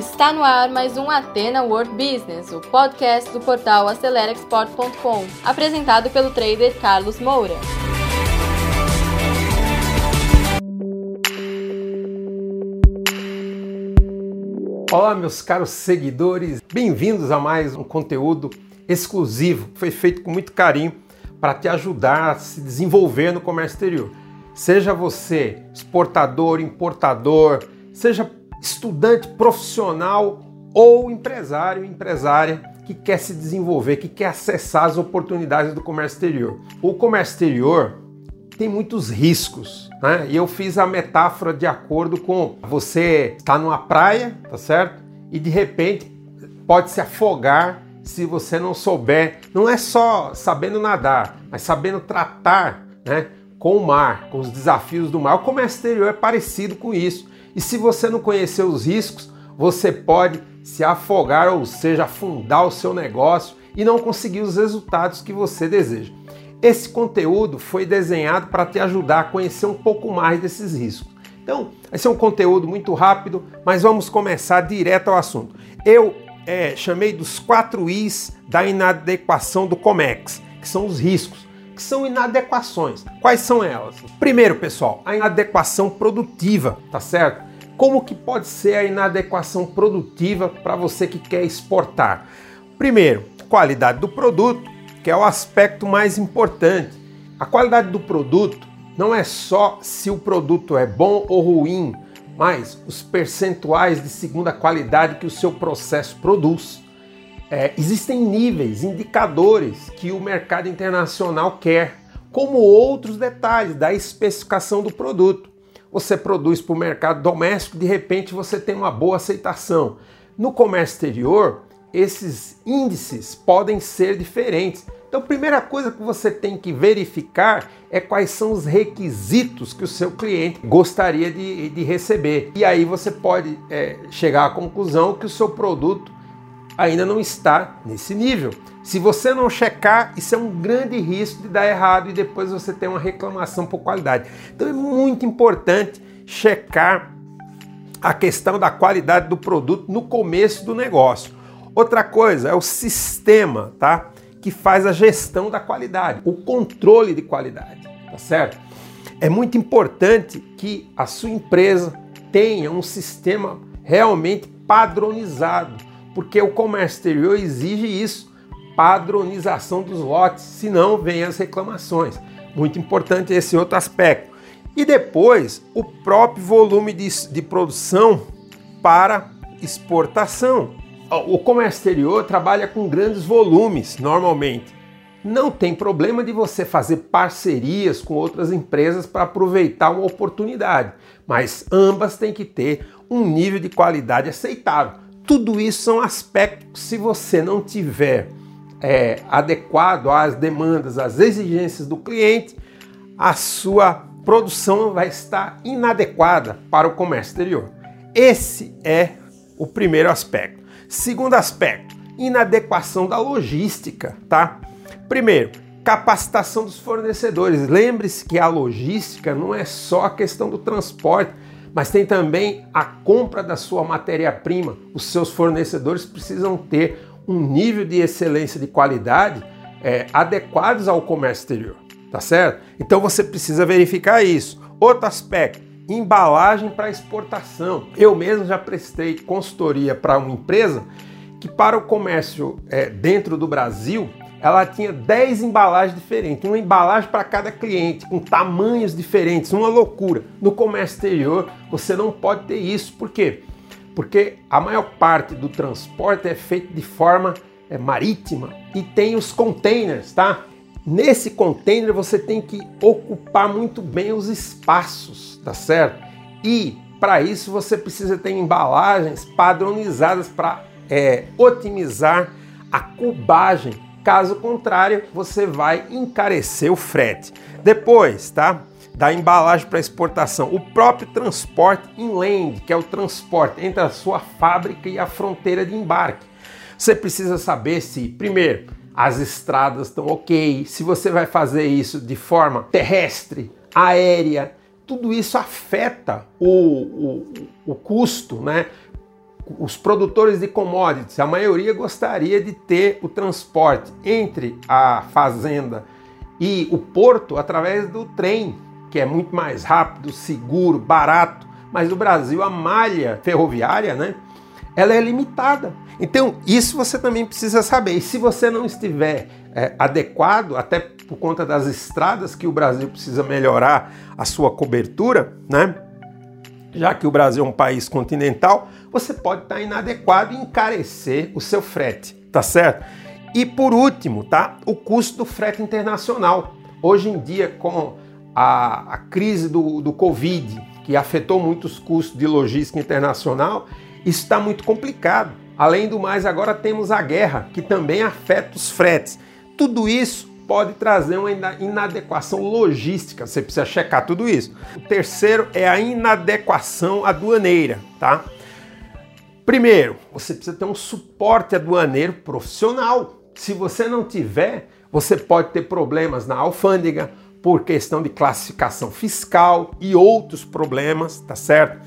Está no ar mais um Atena World Business, o podcast do portal AceleraExport.com, apresentado pelo trader Carlos Moura. Olá, meus caros seguidores, bem-vindos a mais um conteúdo exclusivo. Foi feito com muito carinho para te ajudar a se desenvolver no comércio exterior. Seja você exportador, importador, seja estudante profissional ou empresário, empresária que quer se desenvolver, que quer acessar as oportunidades do comércio exterior. O comércio exterior tem muitos riscos, né? E eu fiz a metáfora de acordo com você está numa praia, tá certo? E de repente pode se afogar se você não souber, não é só sabendo nadar, mas sabendo tratar, né, com o mar, com os desafios do mar. O comércio exterior é parecido com isso. E se você não conhecer os riscos, você pode se afogar, ou seja, afundar o seu negócio e não conseguir os resultados que você deseja. Esse conteúdo foi desenhado para te ajudar a conhecer um pouco mais desses riscos. Então, esse é um conteúdo muito rápido, mas vamos começar direto ao assunto. Eu é, chamei dos quatro Is da inadequação do COMEX, que são os riscos, que são inadequações. Quais são elas? Primeiro, pessoal, a inadequação produtiva, tá certo? Como que pode ser a inadequação produtiva para você que quer exportar? Primeiro, qualidade do produto, que é o aspecto mais importante. A qualidade do produto não é só se o produto é bom ou ruim, mas os percentuais de segunda qualidade que o seu processo produz. É, existem níveis, indicadores que o mercado internacional quer, como outros detalhes da especificação do produto. Você produz para o mercado doméstico, de repente você tem uma boa aceitação. No comércio exterior, esses índices podem ser diferentes. Então, a primeira coisa que você tem que verificar é quais são os requisitos que o seu cliente gostaria de, de receber. E aí você pode é, chegar à conclusão que o seu produto ainda não está nesse nível. Se você não checar, isso é um grande risco de dar errado e depois você ter uma reclamação por qualidade. Então é muito importante checar a questão da qualidade do produto no começo do negócio. Outra coisa é o sistema, tá? que faz a gestão da qualidade, o controle de qualidade, tá certo? É muito importante que a sua empresa tenha um sistema realmente padronizado, porque o comércio exterior exige isso, padronização dos lotes, senão vem as reclamações. Muito importante esse outro aspecto. E depois, o próprio volume de, de produção para exportação o comércio exterior trabalha com grandes volumes normalmente. Não tem problema de você fazer parcerias com outras empresas para aproveitar uma oportunidade, mas ambas têm que ter um nível de qualidade aceitável. Tudo isso são aspectos se você não tiver é, adequado às demandas, às exigências do cliente, a sua produção vai estar inadequada para o comércio exterior. Esse é o primeiro aspecto. Segundo aspecto, inadequação da logística, tá? Primeiro, capacitação dos fornecedores. Lembre-se que a logística não é só a questão do transporte, mas tem também a compra da sua matéria-prima. Os seus fornecedores precisam ter um nível de excelência de qualidade é, adequados ao comércio exterior, tá certo? Então você precisa verificar isso. Outro aspecto, embalagem para exportação. Eu mesmo já prestei consultoria para uma empresa que, para o comércio é, dentro do Brasil, ela tinha 10 embalagens diferentes, uma embalagem para cada cliente, com tamanhos diferentes, uma loucura. No comércio exterior, você não pode ter isso, por quê? Porque a maior parte do transporte é feito de forma é, marítima e tem os containers, tá? Nesse container você tem que ocupar muito bem os espaços, tá certo? E para isso você precisa ter embalagens padronizadas para é, otimizar a cubagem. Caso contrário, você vai encarecer o frete. Depois, tá? Da embalagem para exportação, o próprio transporte inland, que é o transporte entre a sua fábrica e a fronteira de embarque. Você precisa saber se, primeiro, as estradas estão ok, se você vai fazer isso de forma terrestre, aérea, tudo isso afeta o, o, o custo, né? Os produtores de commodities, a maioria gostaria de ter o transporte entre a fazenda e o porto através do trem, que é muito mais rápido, seguro, barato. Mas no Brasil a malha ferroviária, né, ela é limitada. Então isso você também precisa saber. E se você não estiver é, adequado, até por conta das estradas que o Brasil precisa melhorar a sua cobertura, né? Já que o Brasil é um país continental, você pode estar inadequado e encarecer o seu frete, tá certo? E por último, tá? O custo do frete internacional. Hoje em dia, com a, a crise do, do Covid, que afetou muitos custos de logística internacional, isso está muito complicado. Além do mais, agora temos a guerra, que também afeta os fretes. Tudo isso pode trazer uma inadequação logística, você precisa checar tudo isso. O terceiro é a inadequação aduaneira, tá? Primeiro, você precisa ter um suporte aduaneiro profissional. Se você não tiver, você pode ter problemas na alfândega por questão de classificação fiscal e outros problemas, tá certo?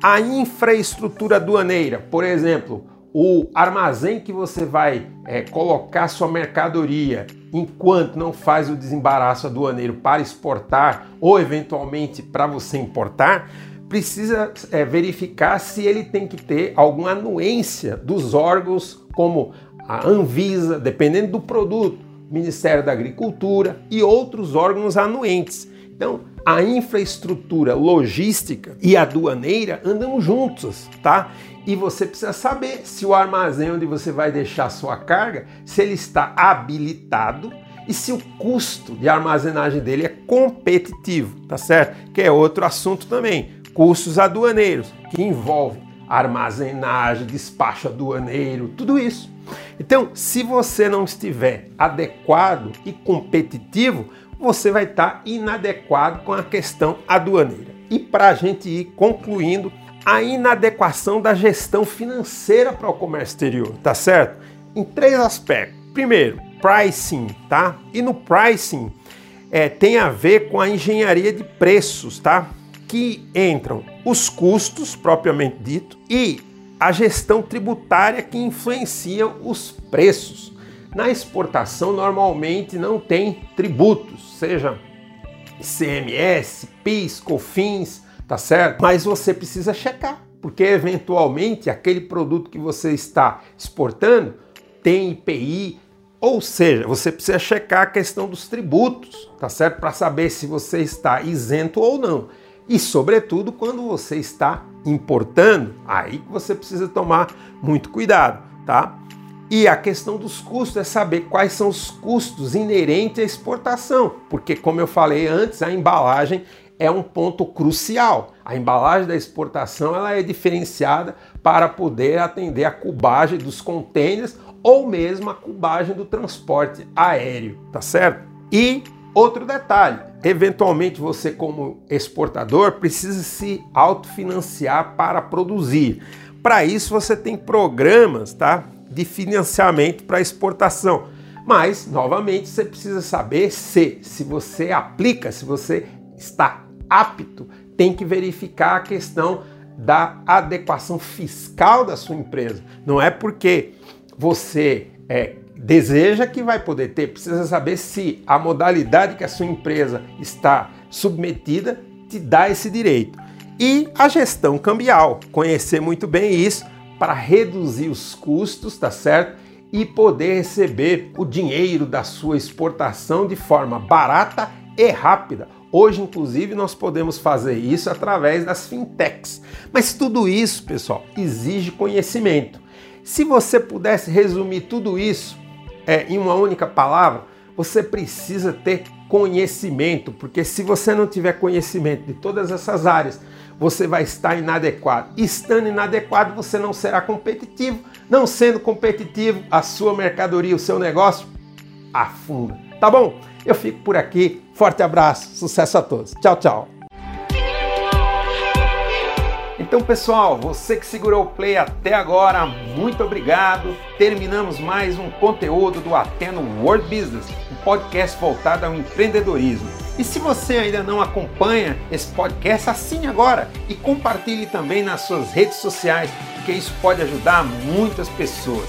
A infraestrutura aduaneira, por exemplo, o armazém que você vai é, colocar sua mercadoria enquanto não faz o desembaraço aduaneiro para exportar ou eventualmente para você importar, precisa é, verificar se ele tem que ter alguma anuência dos órgãos como a Anvisa, dependendo do produto, Ministério da Agricultura e outros órgãos anuentes. Então, a infraestrutura logística e aduaneira andam juntos, tá? E você precisa saber se o armazém onde você vai deixar sua carga, se ele está habilitado e se o custo de armazenagem dele é competitivo, tá certo? Que é outro assunto também, custos aduaneiros, que envolve armazenagem, despacho aduaneiro, tudo isso. Então, se você não estiver adequado e competitivo, você vai estar inadequado com a questão aduaneira. E para a gente ir concluindo, a inadequação da gestão financeira para o comércio exterior, tá certo? Em três aspectos. Primeiro, pricing, tá? E no pricing é, tem a ver com a engenharia de preços, tá? Que entram os custos propriamente dito e a gestão tributária que influencia os preços. Na exportação, normalmente não tem tributos, seja CMS, PIS, COFINS, tá certo? Mas você precisa checar, porque eventualmente aquele produto que você está exportando tem IPI, ou seja, você precisa checar a questão dos tributos, tá certo? Para saber se você está isento ou não. E, sobretudo, quando você está importando, aí que você precisa tomar muito cuidado, tá? E a questão dos custos é saber quais são os custos inerentes à exportação, porque, como eu falei antes, a embalagem é um ponto crucial. A embalagem da exportação ela é diferenciada para poder atender a cubagem dos contêineres ou mesmo a cubagem do transporte aéreo, tá certo? E outro detalhe, eventualmente você como exportador precisa se autofinanciar para produzir. Para isso você tem programas, tá? de financiamento para exportação. Mas, novamente, você precisa saber se, se você aplica, se você está apto, tem que verificar a questão da adequação fiscal da sua empresa. Não é porque você é, deseja que vai poder ter, precisa saber se a modalidade que a sua empresa está submetida te dá esse direito. E a gestão cambial, conhecer muito bem isso para reduzir os custos, tá certo? E poder receber o dinheiro da sua exportação de forma barata e rápida. Hoje, inclusive, nós podemos fazer isso através das fintechs. Mas tudo isso, pessoal, exige conhecimento. Se você pudesse resumir tudo isso é, em uma única palavra, você precisa ter conhecimento, porque se você não tiver conhecimento de todas essas áreas, você vai estar inadequado. Estando inadequado, você não será competitivo. Não sendo competitivo, a sua mercadoria, o seu negócio afunda. Tá bom? Eu fico por aqui. Forte abraço, sucesso a todos. Tchau, tchau. Então, pessoal, você que segurou o play até agora, muito obrigado. Terminamos mais um conteúdo do Ateno World Business, um podcast voltado ao empreendedorismo. E se você ainda não acompanha esse podcast, assine agora e compartilhe também nas suas redes sociais porque isso pode ajudar muitas pessoas.